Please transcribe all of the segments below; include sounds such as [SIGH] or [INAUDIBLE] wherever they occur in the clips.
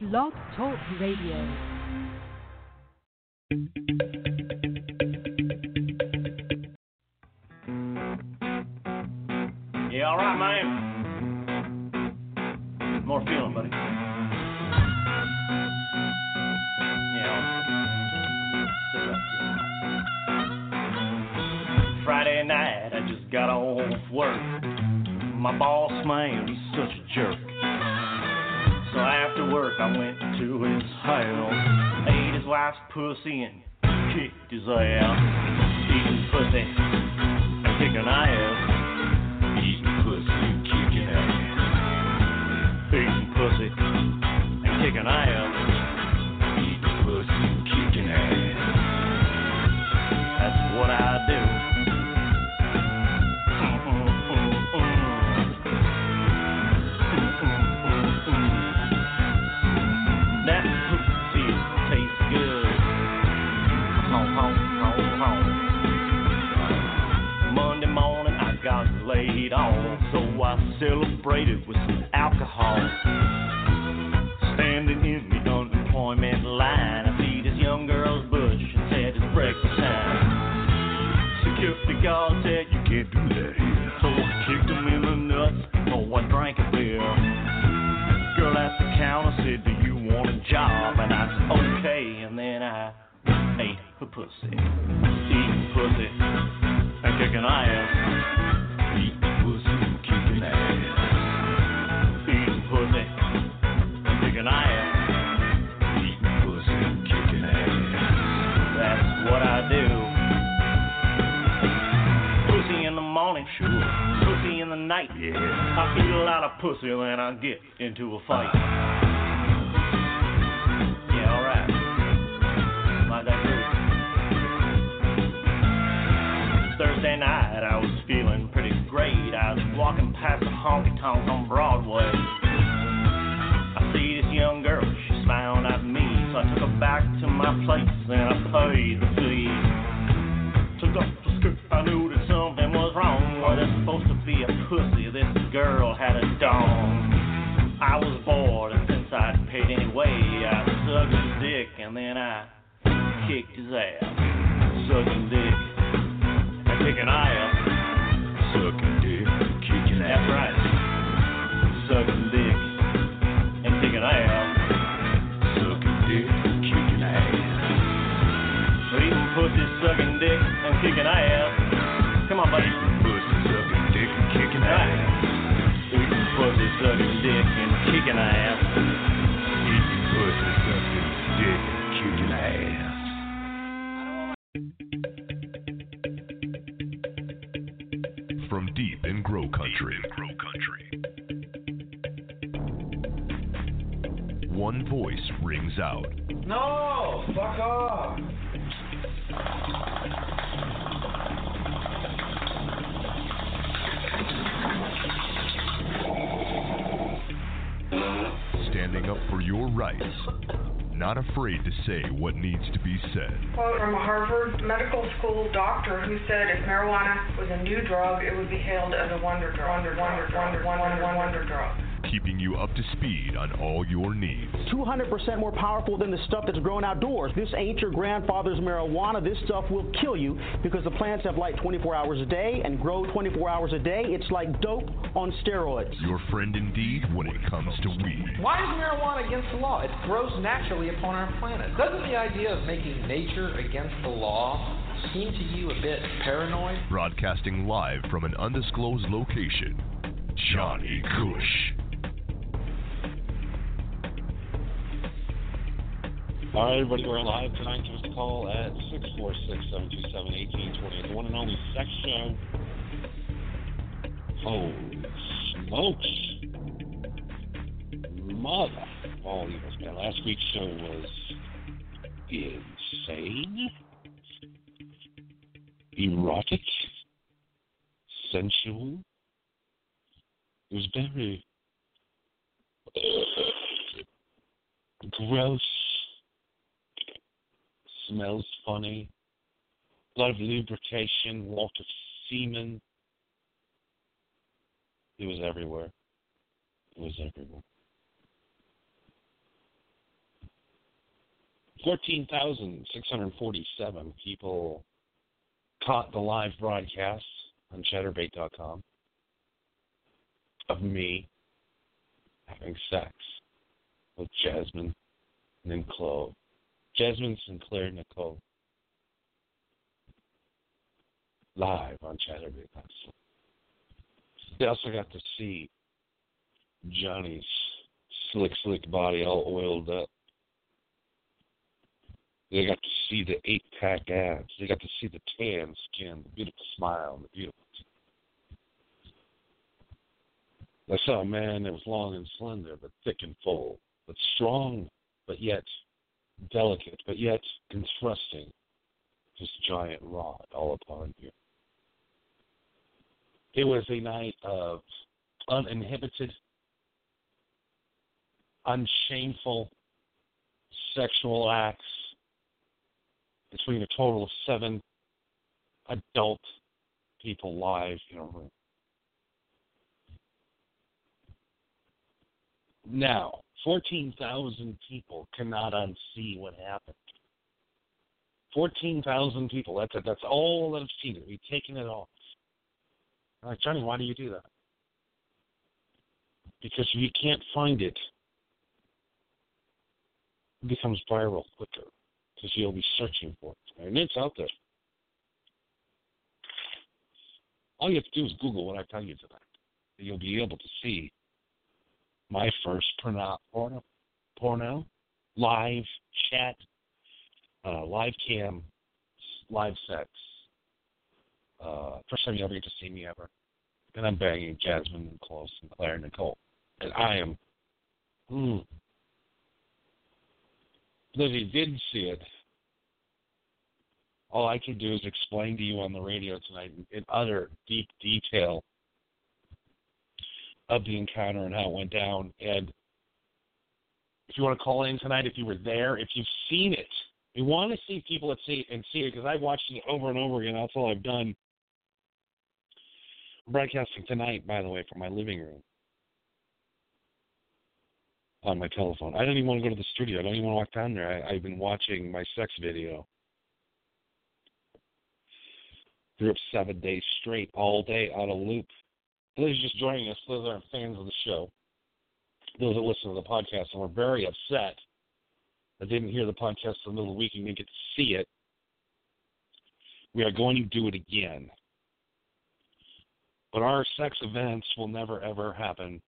Blog Talk Radio. Yeah, all right, man. More feeling, buddy. Yeah. Friday night, I just got off work. My boss, man, he's such a jerk. Work, I went to his house, ate his wife's pussy, and kicked his ass. Eating pussy and kicking ass. Laid off, so I celebrated with some alcohol. Standing in the unemployment line, I see this young girl's bush and said it's breakfast time. Security guard said you can't do that here, so I kicked him in the nuts. Oh, I drank a beer. Girl at the counter said, Do you want a job? And I said, Okay. And then I ate her pussy. Eating pussy and kicking ass. Night, yeah. I eat a lot of pussy, then I get into a fight. Yeah, alright. Like that groove. Thursday night, I was feeling pretty great. I was walking past the honky tonks on Broadway. I see this young girl, she smiled at me, so I took her back to my place and I paid the I bored, and since I'd paid anyway, I sucked his dick, and then I kicked his ass. Sucking dick, and kicking ass. Sucking Medical School doctor who said if marijuana was a new drug, it would be hailed as a wonder drug. Wonder, wonder, wonder, wonder, wonder, wonder drug. Keeping you up to speed on all your needs. 200% more powerful than the stuff that's grown outdoors. This ain't your grandfather's marijuana. This stuff will kill you because the plants have light 24 hours a day and grow 24 hours a day. It's like dope on steroids. Your friend indeed when it comes to weed. Why is marijuana against the law? It grows naturally upon our planet. Doesn't the idea of making nature against the law seem to you a bit paranoid? Broadcasting live from an undisclosed location. Johnny Cush. All right, everybody, we're live tonight. Give us a call at 646-727-1820. The one and only sex show. Holy smokes. Mother of all evils, man. Last week's show was insane, erotic, sensual. It was very uh, gross smells funny. A lot of lubrication, a lot of semen. It was everywhere. It was everywhere. 14,647 people caught the live broadcast on chaturbate.com of me having sex with Jasmine Nicole. Jasmine Sinclair Nicole. Live on chaturbate.com. They also got to see Johnny's slick, slick body all oiled up. They got to see the eight pack abs. They got to see the tan skin, the beautiful smile, and the beautiful teeth. I saw a man that was long and slender, but thick and full, but strong, but yet delicate, but yet entrusting his giant rod all upon you. It was a night of uninhibited, unshameful sexual acts between a total of seven adult people live in a room. Now, 14,000 people cannot unsee what happened. 14,000 people, that's it. That's all that have seen it. We've taken it off. I'm like, Johnny, why do you do that? Because if you can't find it, it becomes viral quicker because you'll be searching for it. And it's out there. All you have to do is Google what I tell you tonight. You'll be able to see my first porno, porno, porno live chat, uh, live cam, live sex. Uh, first time you'll ever get to see me ever. And I'm banging Jasmine and Close and Claire and Nicole. And I am, hmm. If you didn't see it, all I can do is explain to you on the radio tonight in utter deep detail of the encounter and how it went down. And if you want to call in tonight, if you were there, if you've seen it, we want to see people that see and see it because I've watched it over and over again. That's all I've done. I'm broadcasting tonight, by the way, from my living room on my telephone. I don't even want to go to the studio. I don't even want to walk down there. I, I've been watching my sex video through seven days straight, all day on a loop. Those just joining us, those aren't fans of the show, those that listen to the podcast and were very upset that didn't hear the podcast for the middle of the week and didn't get to see it. We are going to do it again. But our sex events will never ever happen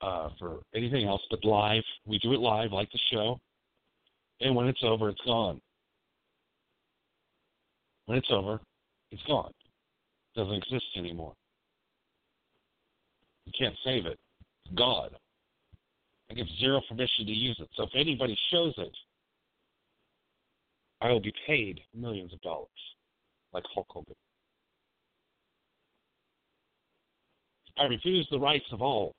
uh, for anything else but live. We do it live, like the show. And when it's over, it's gone. When it's over, it's gone. It doesn't exist anymore. You can't save it. It's gone. I give zero permission to use it. So if anybody shows it, I will be paid millions of dollars, like Hulk Hogan. I refuse the rights of all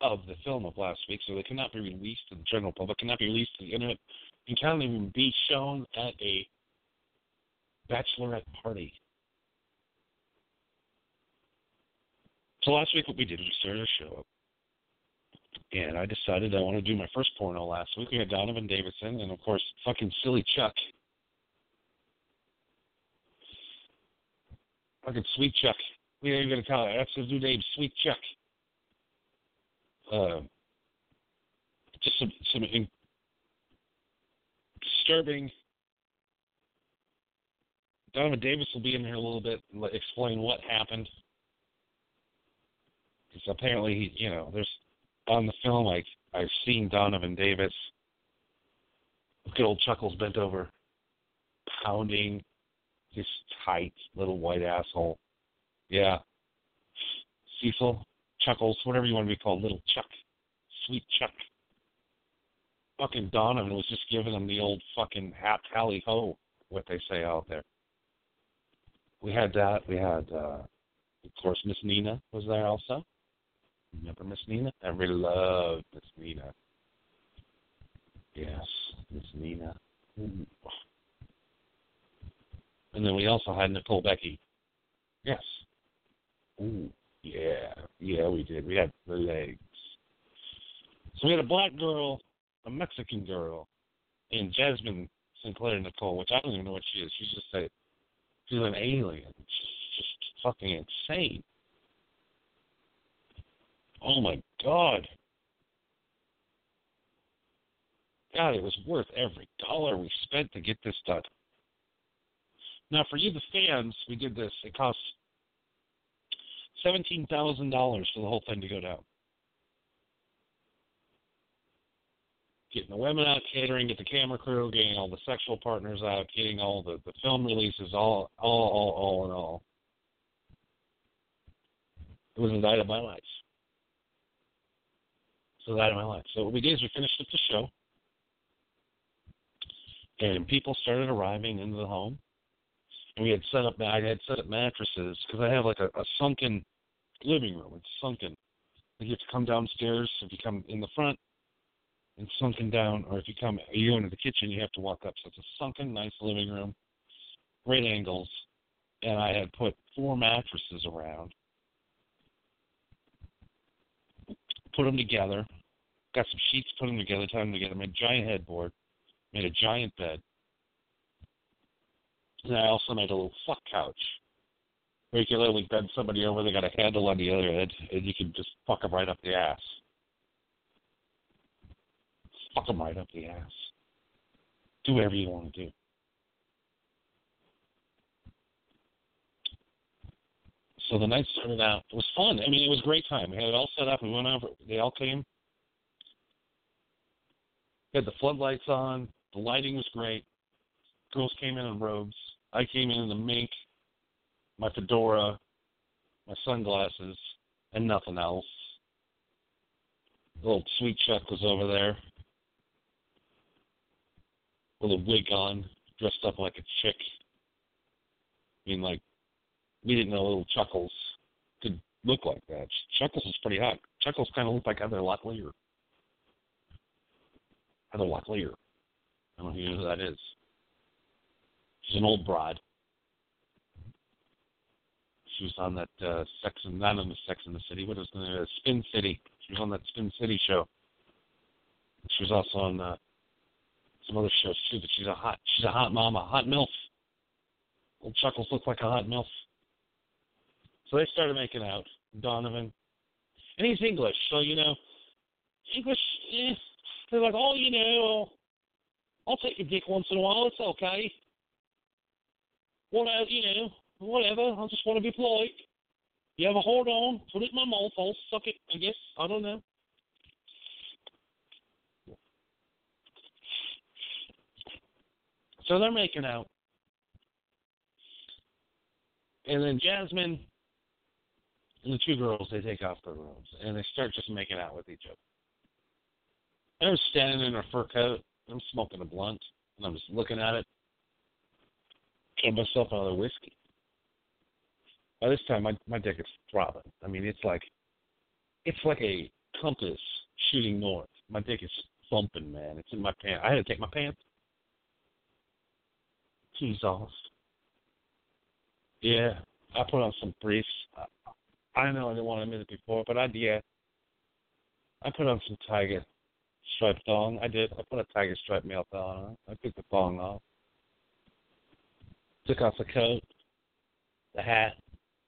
of the film of last week, so they cannot be released to the general public, cannot be released to the internet, and cannot even be shown at a bachelorette party. So last week what we did was we started a show and I decided I want to do my first porno last week. We had Donovan Davidson and of course fucking silly Chuck. Fucking sweet Chuck. We ain't even gonna call it. That's his new name, Sweet Chuck. Uh, just some some in, disturbing. Donovan Davis will be in here a little bit and explain what happened. Because apparently, he, you know, there's on the film, like I've seen Donovan Davis, good old Chuckles bent over, pounding his tight little white asshole. Yeah, Cecil, Chuckles, whatever you want to be called, little Chuck, sweet Chuck. Fucking Donovan was just giving him the old fucking hat tally ho, what they say out there. We had that. We had, uh, of course, Miss Nina was there also. Remember Miss Nina? I really loved Miss Nina. Yes, Miss Nina. And then we also had Nicole Becky. Yes. Ooh, yeah, yeah, we did. We had the legs. So we had a black girl, a Mexican girl, and Jasmine Sinclair Nicole, which I don't even know what she is. She's just a she's an alien. She's just fucking insane. Oh my god. God, it was worth every dollar we spent to get this done. Now, for you, the fans, we did this. It cost seventeen thousand dollars for the whole thing to go down. Getting the women out, catering, get the camera crew, getting all the sexual partners out, getting all the, the film releases, all, all, all, all in all. It was the night of my life. So the night of my life. So what we did is we finished up the show, and people started arriving into the home we had set up I had set up mattresses because I have like a, a sunken living room. It's sunken. You have to come downstairs if you come in the front and sunken down, or if you come you go into the kitchen, you have to walk up. So it's a sunken, nice living room, great angles, and I had put four mattresses around, put them together, got some sheets, put them together, tied them together, made a giant headboard, made a giant bed, and I also made a little fuck couch where you can literally bend somebody over. They got a handle on the other end, and you can just fuck them right up the ass. Fuck them right up the ass. Do whatever you want to do. So the night started out. It was fun. I mean, it was a great time. We had it all set up. We went over. They all came. We had the floodlights on. The lighting was great. Girls came in in robes. I came in in the mink, my fedora, my sunglasses, and nothing else. little sweet Chuck was over there with a wig on, dressed up like a chick. I mean, like, we didn't know little Chuckles could look like that. Chuckles is pretty hot. Chuckles kind of looked like Heather Locklear. Heather Locklear. I don't know who that is. She's an old broad. She was on that uh, Sex and not on the Sex in the City. What is the uh, Spin City? She was on that Spin City show. She was also on uh, some other shows too. But she's a hot, she's a hot mama, hot milf. Old Chuckles look like a hot milf. So they started making out. Donovan, and he's English, so you know, English. Eh, they're like, oh, you know, I'll take a dick once in a while. It's okay whatever, you know, whatever. I just want to be polite. You have a hold on, put it in my mouth, I'll suck it, I guess. I don't know. So they're making out. And then Jasmine and the two girls, they take off their robes and they start just making out with each other. I'm standing in her fur coat. I'm smoking a blunt and I'm just looking at it get myself another whiskey. By this time, my my dick is throbbing. I mean, it's like it's like a compass shooting north. My dick is thumping, man. It's in my pants. I had to take my pants. Jesus. Yeah, I put on some briefs. I, I know I didn't want to admit it before, but I yeah. I put on some tiger stripe thong. I did. I put a tiger stripe male thong on. I took the thong off took off the coat, the hat,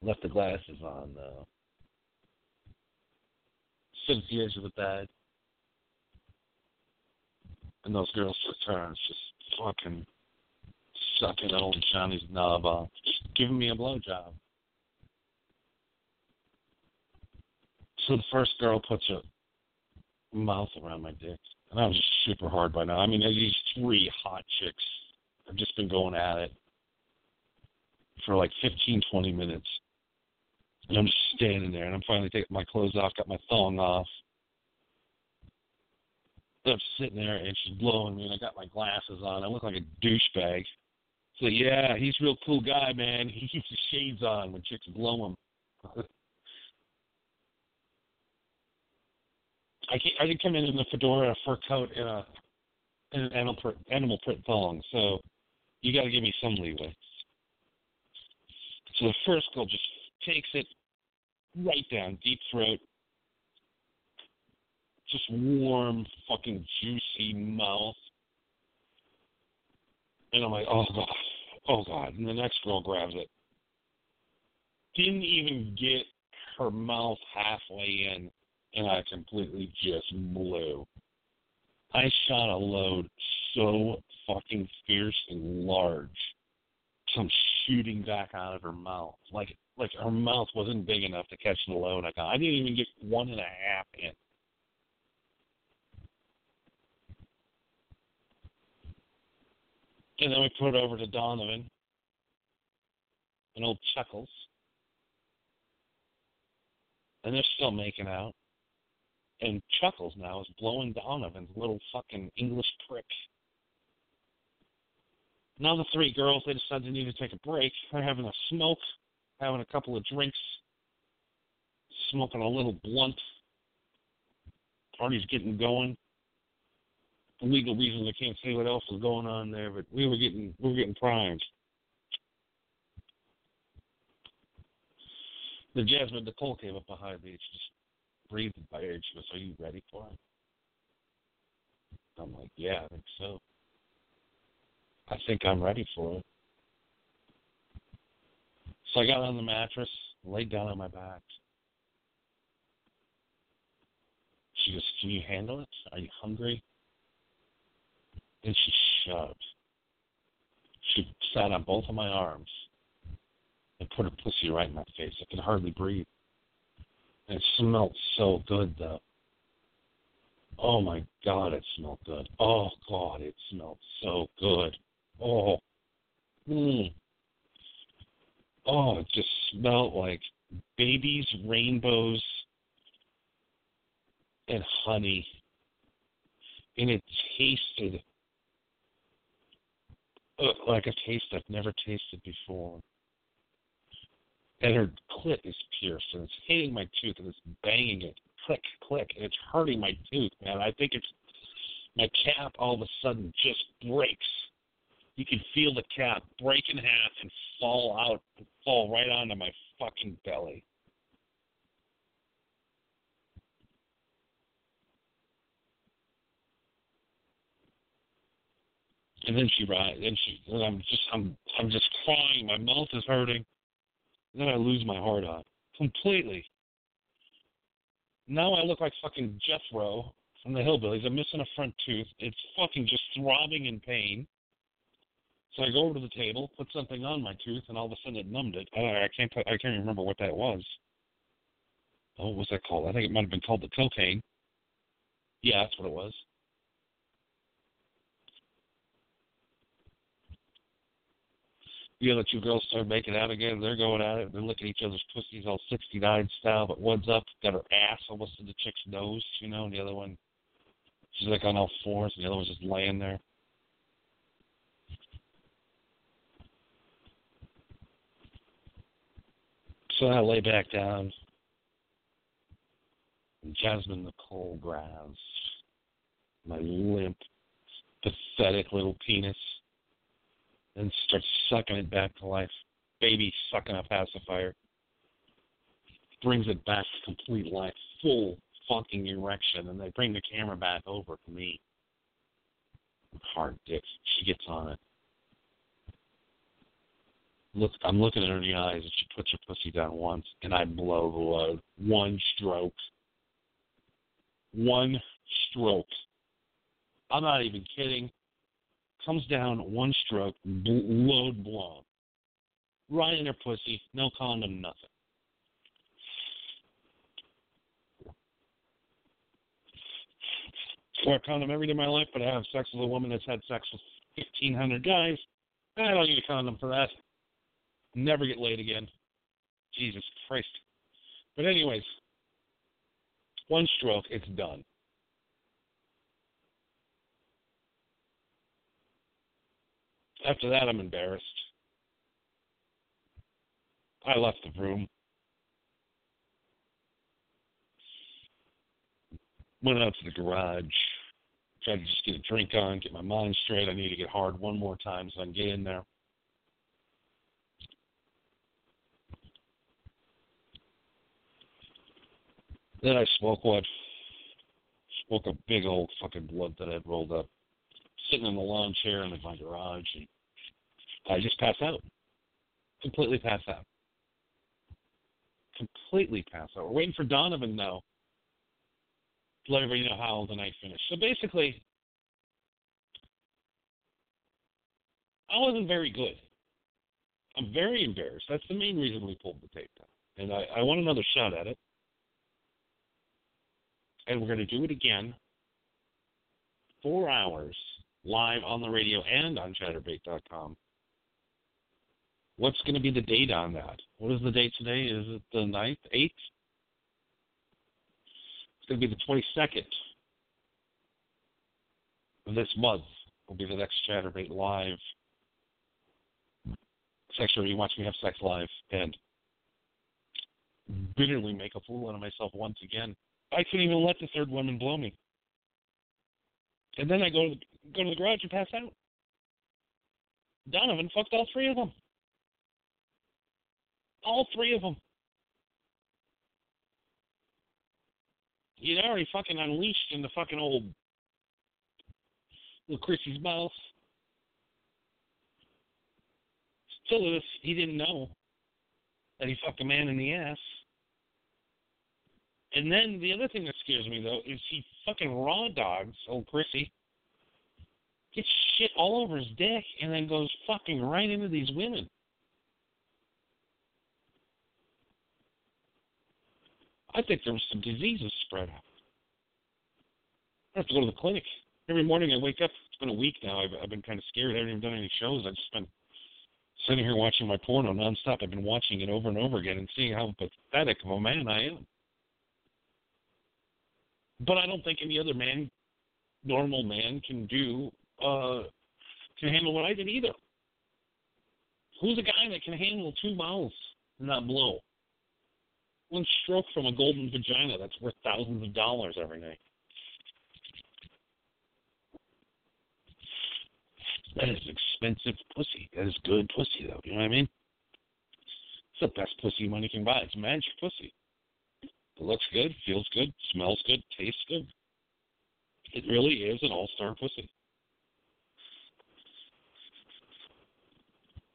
left the glasses on though. Stood at the edge of the bed. And those girls took turns just fucking sucking old Johnny's knob off. Just giving me a blowjob. So the first girl puts her mouth around my dick. And I was super hard by now. I mean, these three hot chicks have just been going at it for like 15, 20 minutes. And I'm just standing there, and I'm finally taking my clothes off, got my thong off. And I'm sitting there, and she's blowing me, and I got my glasses on. I look like a douchebag. So yeah, he's a real cool guy, man. [LAUGHS] He keeps his shades on when chicks blow him. [LAUGHS] I can I did come in in a fedora, a fur coat, and a and an animal print, animal print thong. So you got to give me some leeway. So the first girl just takes it right down, deep throat, just warm, fucking juicy mouth. And I'm like, oh god, oh god. And the next girl grabs it. Didn't even get her mouth halfway in, and I completely just blew. I shot a load so fucking fierce and large. Some shooting back out of her mouth. Like like her mouth wasn't big enough to catch the load I got. I didn't even get one and a half in. And then we put it over to Donovan and old Chuckles. And they're still making out. And Chuckles now is blowing Donovan's little fucking English prick. Now the three girls, they decide they need to take a break. They're having a smoke, having a couple of drinks, smoking a little blunt. Party's getting going. For legal reasons, I can't say what else was going on there, but we were getting we were getting primed. The Jasmine Nicole came up behind me. She just breathed by air. She goes, "Are you ready for it?" I'm like, "Yeah, I think so." I think I'm ready for it. So I got on the mattress, laid down on my back. She goes, Can you handle it? Are you hungry? Then she shoved. She sat on both of my arms and put her pussy right in my face. I could hardly breathe. And it smelled so good, though. Oh my God, it smelled good. Oh God, it smelled so good. Oh, mm. oh, it just smelled like babies, rainbows, and honey, and it tasted uh, like a taste I've never tasted before. And her clit is pierced, and it's hitting my tooth, and it's banging it, click, click, and it's hurting my tooth, man. I think it's my cap all of a sudden just breaks you could feel the cap break in half and fall out, fall right onto my fucking belly. And then she rise, and she, and I'm just, I'm, I'm just crying. My mouth is hurting. And then I lose my heart on completely. Now I look like fucking Jethro from the Hillbillies. I'm missing a front tooth. It's fucking just throbbing in pain. So I go over to the table, put something on my tooth, and all of a sudden it numbed it. I, I can't I can't even remember what that was. Oh, what was that called? I think it might have been called the cocaine. Yeah, that's what it was. The other two girls start making out again. They're going at it. They're looking at each other's pussies all 69 style, but one's up, got her ass almost to the chick's nose, you know, and the other one, she's like on all fours, and the other one's just laying there. So I lay back down. Jasmine Nicole grabs my limp, pathetic little penis and starts sucking it back to life. Baby sucking a pacifier. Brings it back to complete life, full fucking erection, and they bring the camera back over to me. Hard dick. She gets on it look I'm looking at her in the eyes and she puts her pussy down once and I blow the load. One stroke. One stroke. I'm not even kidding. Comes down one stroke, bl- load blown. Right in her pussy, no condom, nothing. Wear a condom every day of my life, but I have sex with a woman that's had sex with 1,500 guys. I don't need a condom for that never get laid again. Jesus Christ. But anyways, one stroke, it's done. After that, I'm embarrassed. I left the room. Went out to the garage. Tried to just get a drink on, get my mind straight. I need to get hard one more time so I can get in there. Then I smoke what? Woke up big old fucking blood that I'd rolled up, sitting in the lawn chair in my garage, and I just passed out. Completely passed out. Completely passed out. We're waiting for Donovan now to let everybody know how the night finished. So basically, I wasn't very good. I'm very embarrassed. That's the main reason we pulled the tape down. And I, I want another shot at it. And we're going to do it again. Four hours live on the radio and on chaturbate.com. What's going to be the date on that? What is the date today? Is it the 9th, 8th? It's going to be the 22nd of this month. Will be the next Chaturbate live. Sexually, you watch me have sex live and bitterly make a fool out of myself once again. I couldn't even let the third woman blow me. And then I go to the, go to the garage and pass out. Donovan fucked all three of them. All three of them. He'd already fucking unleashed in the fucking old little Chrissy's mouth. Still he didn't know that he fucked a man in the ass. And then the other thing that scares me though is he fucking raw dogs old Chrissy. Gets shit all over his dick and then goes fucking right into these women. I think there was some diseases spread out. I have to go to the clinic. Every morning I wake up. It's been a week now. I've, I've been kind of scared. I haven't even done any shows. I've just been sitting here watching my porno nonstop. I've been watching it over and over again and seeing how pathetic of a man I am. But I don't think any other man, normal man, can do uh, can handle what I did either. Who's a guy that can handle two mouths and not blow? One stroke from a golden vagina that's worth thousands of dollars every night. That is expensive pussy. That is good pussy, though. You know what I mean? It's the best pussy money can buy. It's magic pussy. Looks good, feels good, smells good, tastes good. It really is an all-star pussy.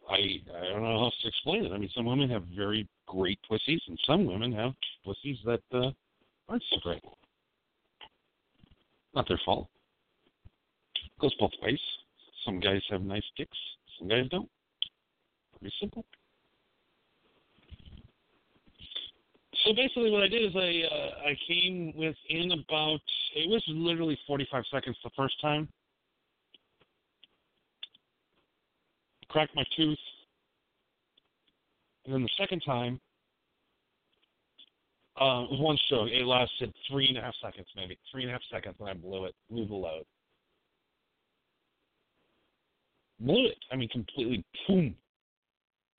I I don't know how else to explain it. I mean, some women have very great pussies, and some women have pussies that uh, aren't so great. Not their fault. It Goes both ways. Some guys have nice dicks, some guys don't. Pretty simple. So basically, what I did is I uh, I came within about it was literally 45 seconds the first time. Cracked my tooth, and then the second time uh, was one stroke. It lasted three and a half seconds, maybe three and a half seconds, and I blew it, blew the load blew it. I mean, completely boom.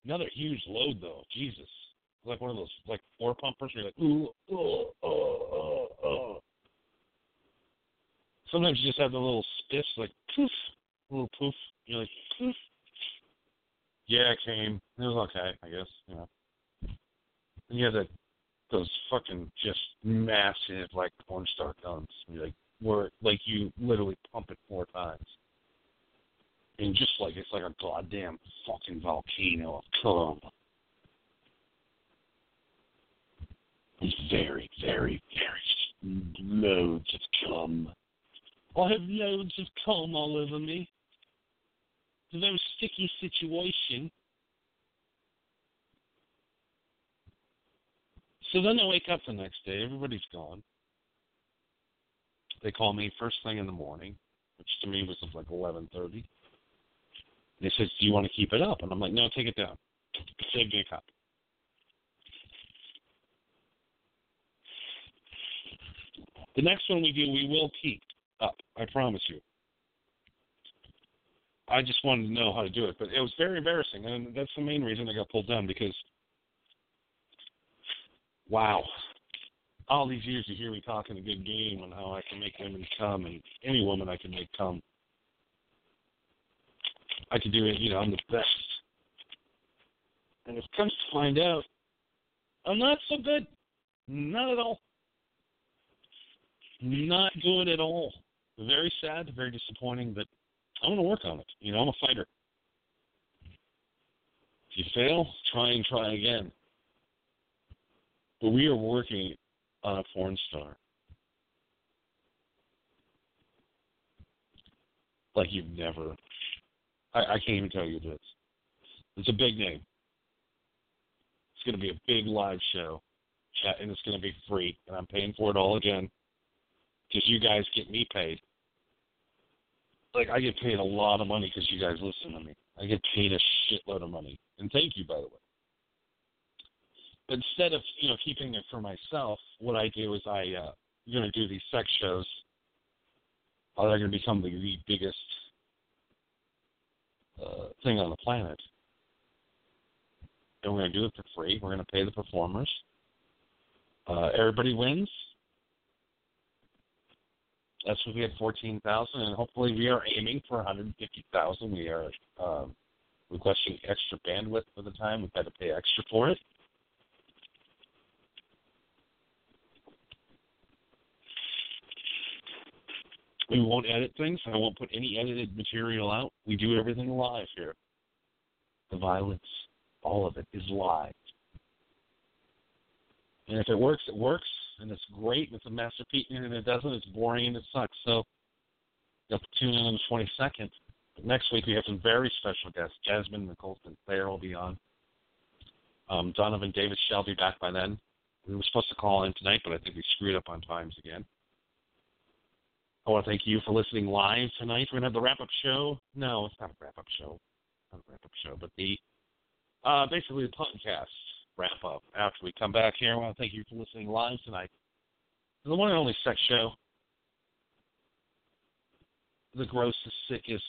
Another huge load though. Jesus, like one of those like floor pumpers. Where you're like, ooh, oh, oh, oh, oh. Sometimes you just have the little spiffs, like poof, little poof. You're like, poof. Yeah, it came. It was okay, I guess. You know. And you have that those fucking just massive like porn star guns. You're like, where like you literally pump it four times and just like it's like a goddamn fucking volcano of cum. Very, very, very loads of cum. I have loads of cum all over me. It's a very sticky situation. So then I wake up the next day, everybody's gone. They call me first thing in the morning, which to me was like eleven thirty. They says, "Do you want to keep it up?" And I'm like, "No, take it down. Save me a copy." The next one we do, we will keep up. I promise you. I just wanted to know how to do it, but it was very embarrassing, and that's the main reason I got pulled down because, wow, all these years you hear me talking a good game on how I can make women come, and any woman I can make come. I could do it, you know, I'm the best. And it comes to find out, I'm not so good. Not at all. Not good at all. Very sad, very disappointing, but I'm going to work on it. You know, I'm a fighter. If you fail, try and try again. But we are working on a porn star. Like you've never. I, I can't even tell you this. It's a big name. It's going to be a big live show, and it's going to be free, and I'm paying for it all again because you guys get me paid. Like I get paid a lot of money because you guys listen to me. I get paid a shitload of money, and thank you by the way. But instead of you know keeping it for myself, what I do is I uh, I'm going to do these sex shows. Uh, they're going to become the, the biggest uh, thing on the planet, and we're to do it for free. We're going to pay the performers. Uh, everybody wins. That's what we had fourteen thousand, and hopefully we are aiming for one hundred fifty thousand. We are um, requesting extra bandwidth for the time. We've had to pay extra for it. We won't edit things. I won't put any edited material out. We do everything live here. The violence, all of it, is live. And if it works, it works, and it's great. and It's a masterpiece, and it doesn't, it's boring and it sucks. So you to tune in on the 22nd. But next week we have some very special guests. Jasmine Nicole Sinclair will be on. Um, Donovan Davis shall be back by then. We were supposed to call in tonight, but I think we screwed up on times again. I want to thank you for listening live tonight. We're going to have the wrap up show. No, it's not a wrap up show. Not a wrap up show, but the uh, basically the podcast wrap up after we come back here. I want to thank you for listening live tonight. The one and only sex show. The grossest, sickest,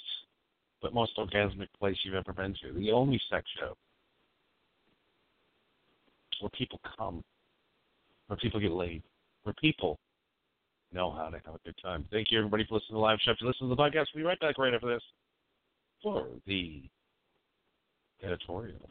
but most orgasmic place you've ever been to. The only sex show where people come, where people get laid, where people know how to have a good time. Thank you, everybody, for listening to the live show. If you listen to the podcast, we'll be right back right after this for the editorial.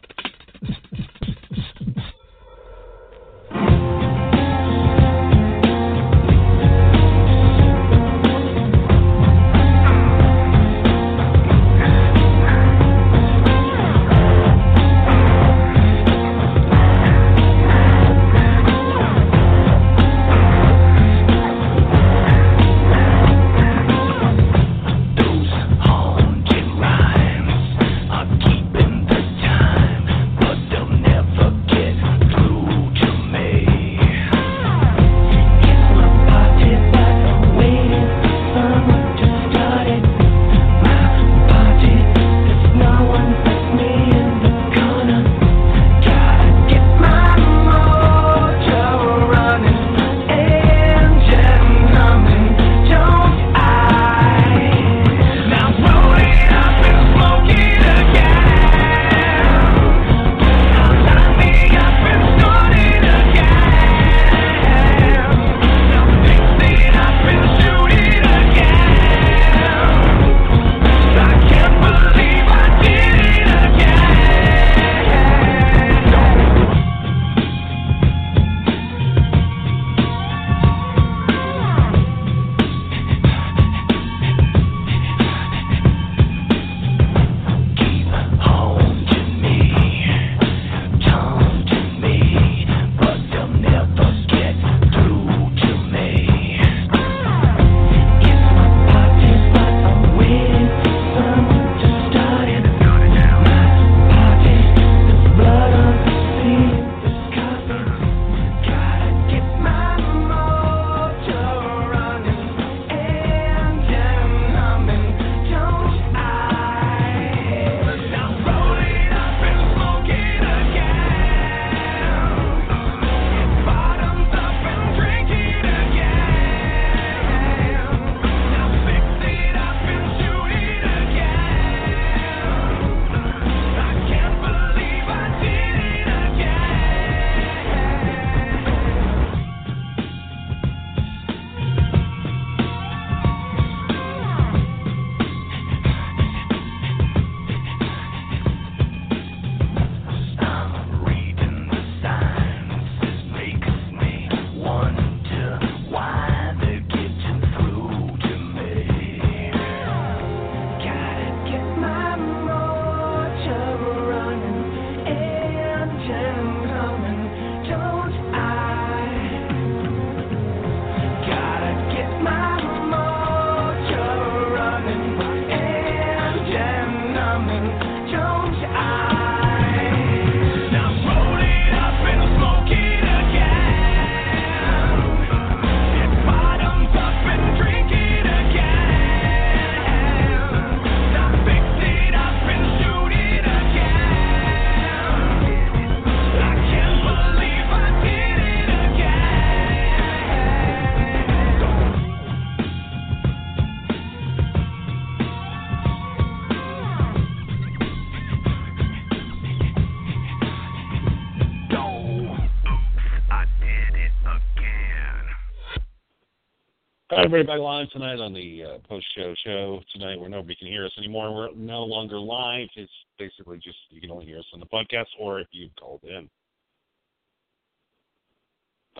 Everybody live tonight on the uh, post-show show tonight where nobody can hear us anymore. We're no longer live. It's basically just you can only hear us on the podcast or if you called in.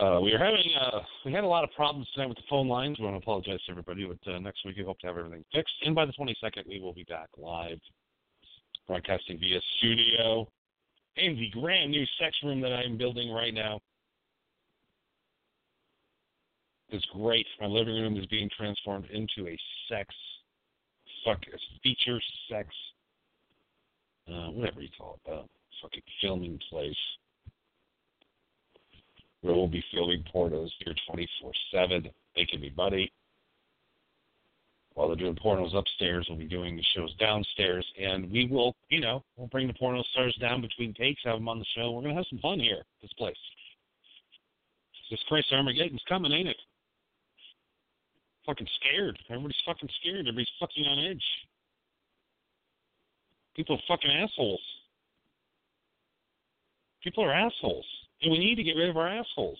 Uh, we are having uh, we had a lot of problems tonight with the phone lines. We want to apologize to everybody, but uh, next week we hope to have everything fixed. And by the 22nd, we will be back live, broadcasting via studio in the brand new sex room that I'm building right now. It's great. My living room is being transformed into a sex, fuck, a feature sex, uh, whatever you call it, uh, fucking filming place where we'll be filming pornos here 24 7. They can be buddy. While they're doing pornos upstairs, we'll be doing the shows downstairs, and we will, you know, we'll bring the porno stars down between takes, have them on the show. We're gonna have some fun here, this place. This Christ Armageddon's coming, ain't it? Fucking scared. Everybody's fucking scared. Everybody's fucking on edge. People are fucking assholes. People are assholes. And we need to get rid of our assholes.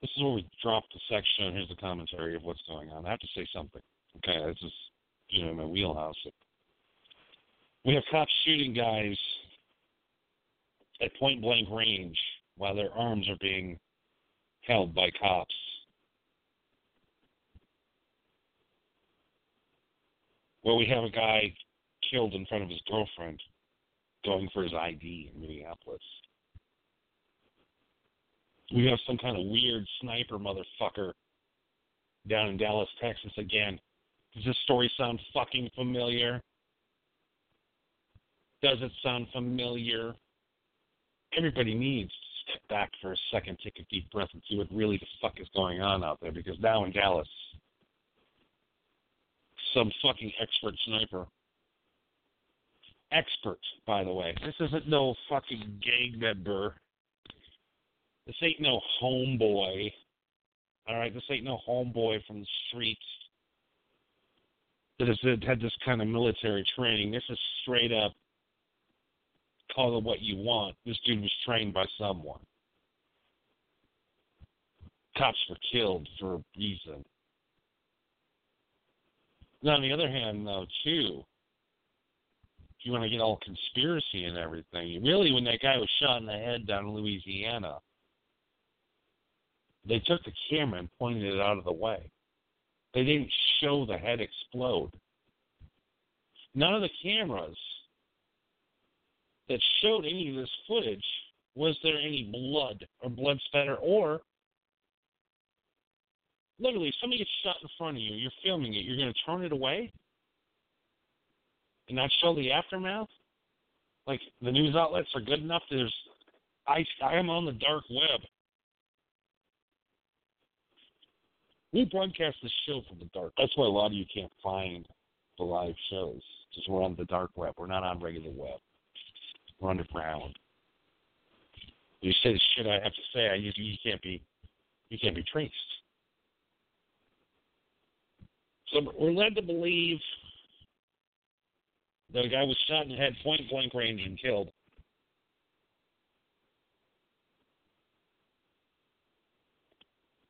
This is where we drop the section. Here's the commentary of what's going on. I have to say something. Okay, this is you know my wheelhouse. We have cops shooting guys at point blank range while their arms are being held by cops. Where we have a guy killed in front of his girlfriend going for his ID in Minneapolis. We have some kind of weird sniper motherfucker down in Dallas, Texas again. Does this story sound fucking familiar? Does it sound familiar? Everybody needs to step back for a second, take a deep breath, and see what really the fuck is going on out there. Because now in Dallas, some fucking expert sniper expert, by the way. This isn't no fucking gang member. This ain't no homeboy. All right, this ain't no homeboy from the streets that has had this kind of military training. This is straight up call it what you want. This dude was trained by someone. Cops were killed for a reason. Now, on the other hand, though, too, if you want to get all conspiracy and everything, really, when that guy was shot in the head down in Louisiana, they took the camera and pointed it out of the way. They didn't show the head explode. None of the cameras that showed any of this footage was there any blood or blood spatter or literally if somebody gets shot in front of you, you're filming it, you're going to turn it away? and not show the aftermath? Like the news outlets are good enough. There's, I I am on the dark web. We broadcast the show from the dark. That's why a lot of you can't find the live shows because we're on the dark web. We're not on regular web. We're underground. You say the shit I have to say. I you, you can't be you can't be traced. So we're led to believe the guy was shot and had point blank range, and killed.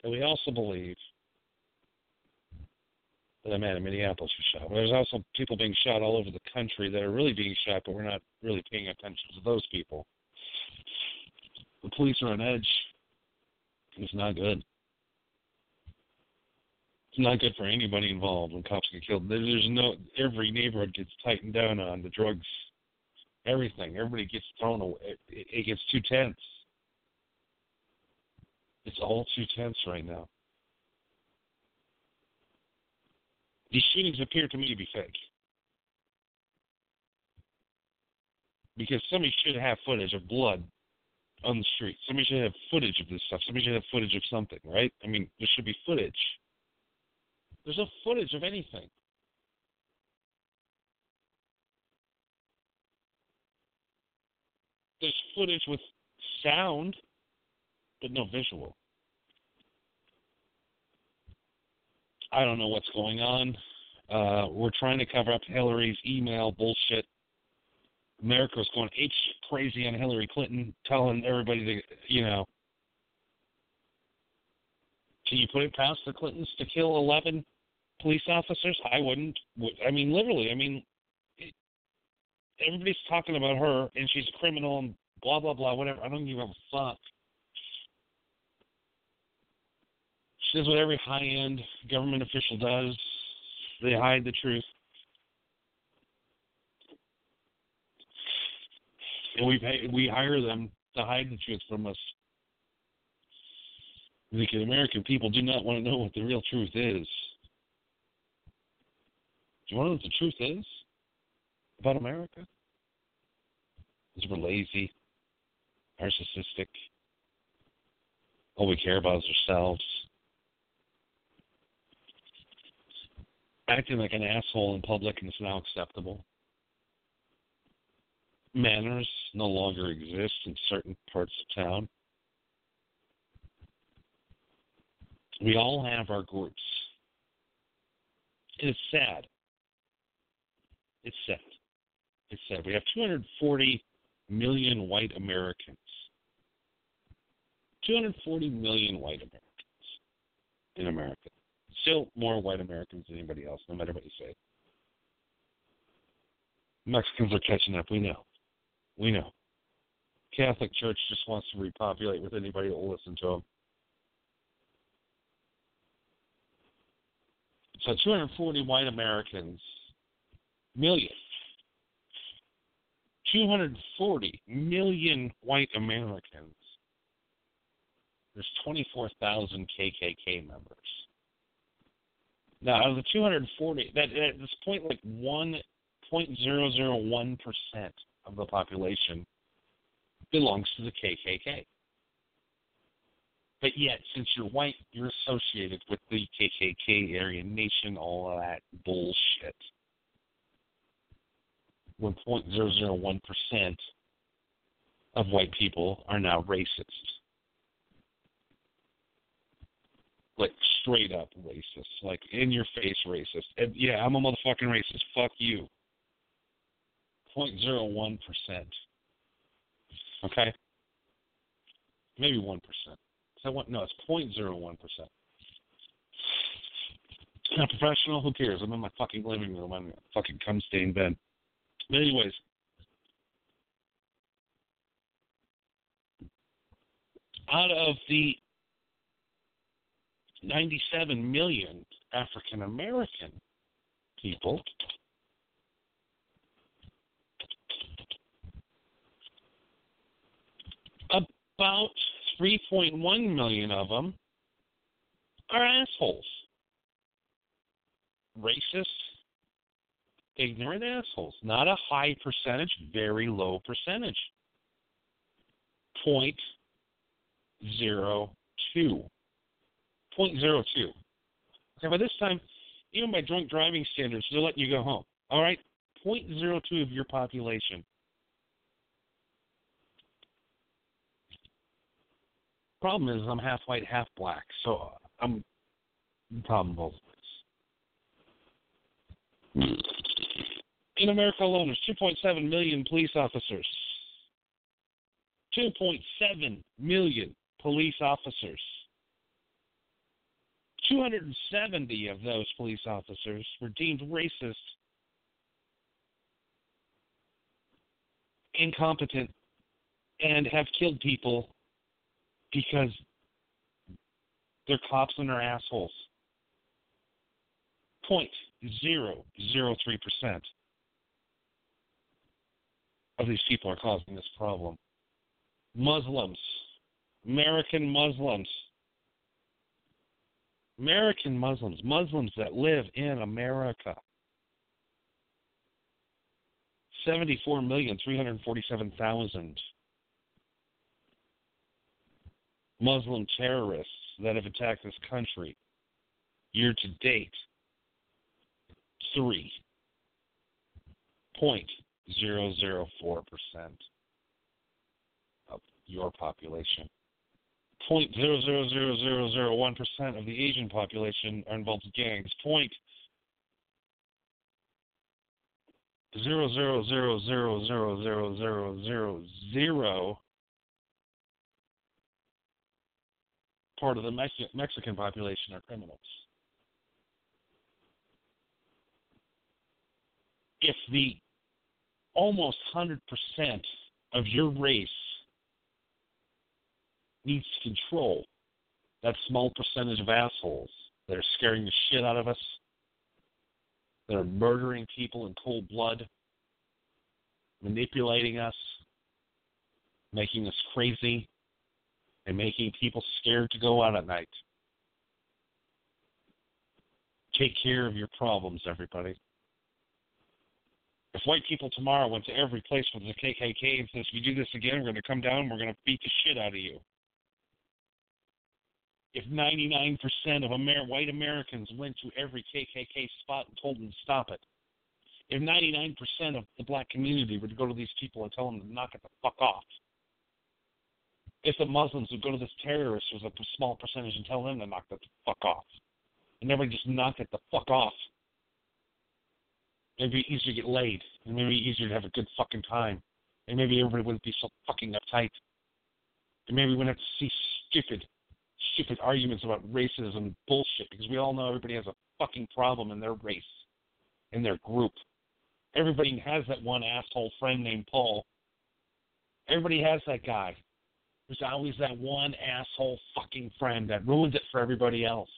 And we also believe that a man in Minneapolis was shot. There's also people being shot all over the country that are really being shot, but we're not really paying attention to those people. The police are on edge. It's not good. It's not good for anybody involved when cops get killed. There's no every neighborhood gets tightened down on the drugs, everything. Everybody gets thrown away. It, it gets too tense. It's all too tense right now. These shootings appear to me to be fake. Because somebody should have footage of blood on the street. Somebody should have footage of this stuff. Somebody should have footage of something, right? I mean, there should be footage. There's no footage of anything. There's footage with sound, but no visual. I don't know what's going on. Uh, we're trying to cover up Hillary's email bullshit. America was going ape crazy on Hillary Clinton, telling everybody to, you know, can you put it past the Clintons to kill 11 police officers? I wouldn't. I mean, literally. I mean, everybody's talking about her and she's a criminal and blah blah blah. Whatever. I don't give a fuck. She does what every high-end government official does. They hide the truth. and we pay, we hire them to hide the truth from us. Because American people do not want to know what the real truth is. Do you want to know what the truth is about America? Is we're lazy, narcissistic. All we care about is ourselves. Acting like an asshole in public is now acceptable manners no longer exist in certain parts of town. We all have our groups. it's sad. It's sad. It's sad. We have 240 million white Americans. 240 million white Americans in America. Still more white Americans than anybody else, no matter what you say. Mexicans are catching up, we know. We know. Catholic Church just wants to repopulate with anybody that will listen to them. So 240 white Americans, million. 240 million white Americans. There's 24,000 KKK members. Now, out of the 240, that at this point, like 1.001 percent of the population belongs to the KKK. But yet, since you're white, you're associated with the KKK, Aryan Nation, all of that bullshit. 1.001% of white people are now racist. Like straight up racist. Like in your face racist. And yeah, I'm a motherfucking racist. Fuck you. 0.01%. Okay? Maybe 1%. What, no, it's 0.01%. Not professional, who cares? I'm in my fucking living room. I'm fucking cum stained bed. But anyways, out of the 97 million African American people, about 3.1 million of them are assholes. Racist, ignorant assholes. Not a high percentage, very low percentage. Point zero two. Point zero two. Okay, by this time, even by drunk driving standards, they're letting you go home. All right? Point zero two of your population Problem is, I'm half white, half black, so I'm problem both ways. In America alone, there's 2.7 million police officers. 2.7 million police officers. 270 of those police officers were deemed racist, incompetent, and have killed people because they're cops and they're assholes. Point zero zero three percent of these people are causing this problem. Muslims, American Muslims, American Muslims, Muslims that live in America. 74,347,000 Muslim terrorists that have attacked this country year to date 3.004% of your population. 0.000001% of the Asian population are involved in gangs. Point zero zero zero zero zero zero zero zero zero. Part of the Mex- Mexican population are criminals. If the almost hundred percent of your race needs control, that small percentage of assholes that are scaring the shit out of us, that are murdering people in cold blood, manipulating us, making us crazy, and making people scared to go out at night. Take care of your problems, everybody. If white people tomorrow went to every place with the KKK and says, if you do this again, we're going to come down and we're going to beat the shit out of you. If 99% of Amer- white Americans went to every KKK spot and told them to stop it, if 99% of the black community would go to these people and tell them to knock it the fuck off, if the Muslims would go to this terrorist who's a small percentage and tell them to knock the fuck off, and everybody just knock it the fuck off, it'd be easier to get laid, and maybe easier to have a good fucking time, and maybe everybody wouldn't be so fucking uptight, and maybe we wouldn't have to see stupid, stupid arguments about racism bullshit because we all know everybody has a fucking problem in their race, in their group. Everybody has that one asshole friend named Paul. Everybody has that guy. There's always that one asshole fucking friend that ruins it for everybody else.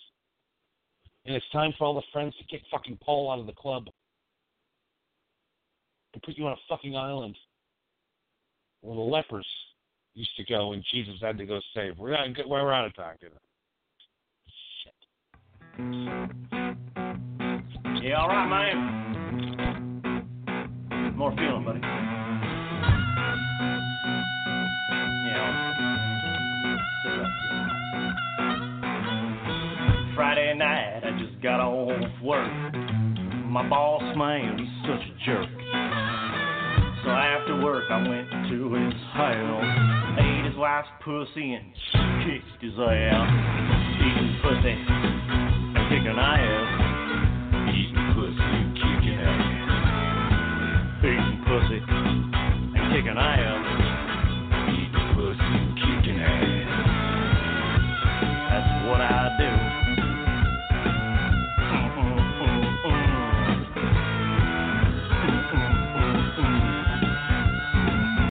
And it's time for all the friends to kick fucking Paul out of the club and put you on a fucking island where the lepers used to go and Jesus had to go save. We're not we're out of time, dude. Yeah, all right, man. More feeling, buddy you know. Friday night, I just got off work. My boss man, he's such a jerk. So after work, I went to his house, ate his wife's pussy and kicked his ass. Eating pussy and kicking ass. Eating pussy and kicking ass. Eating pussy and kicking ass.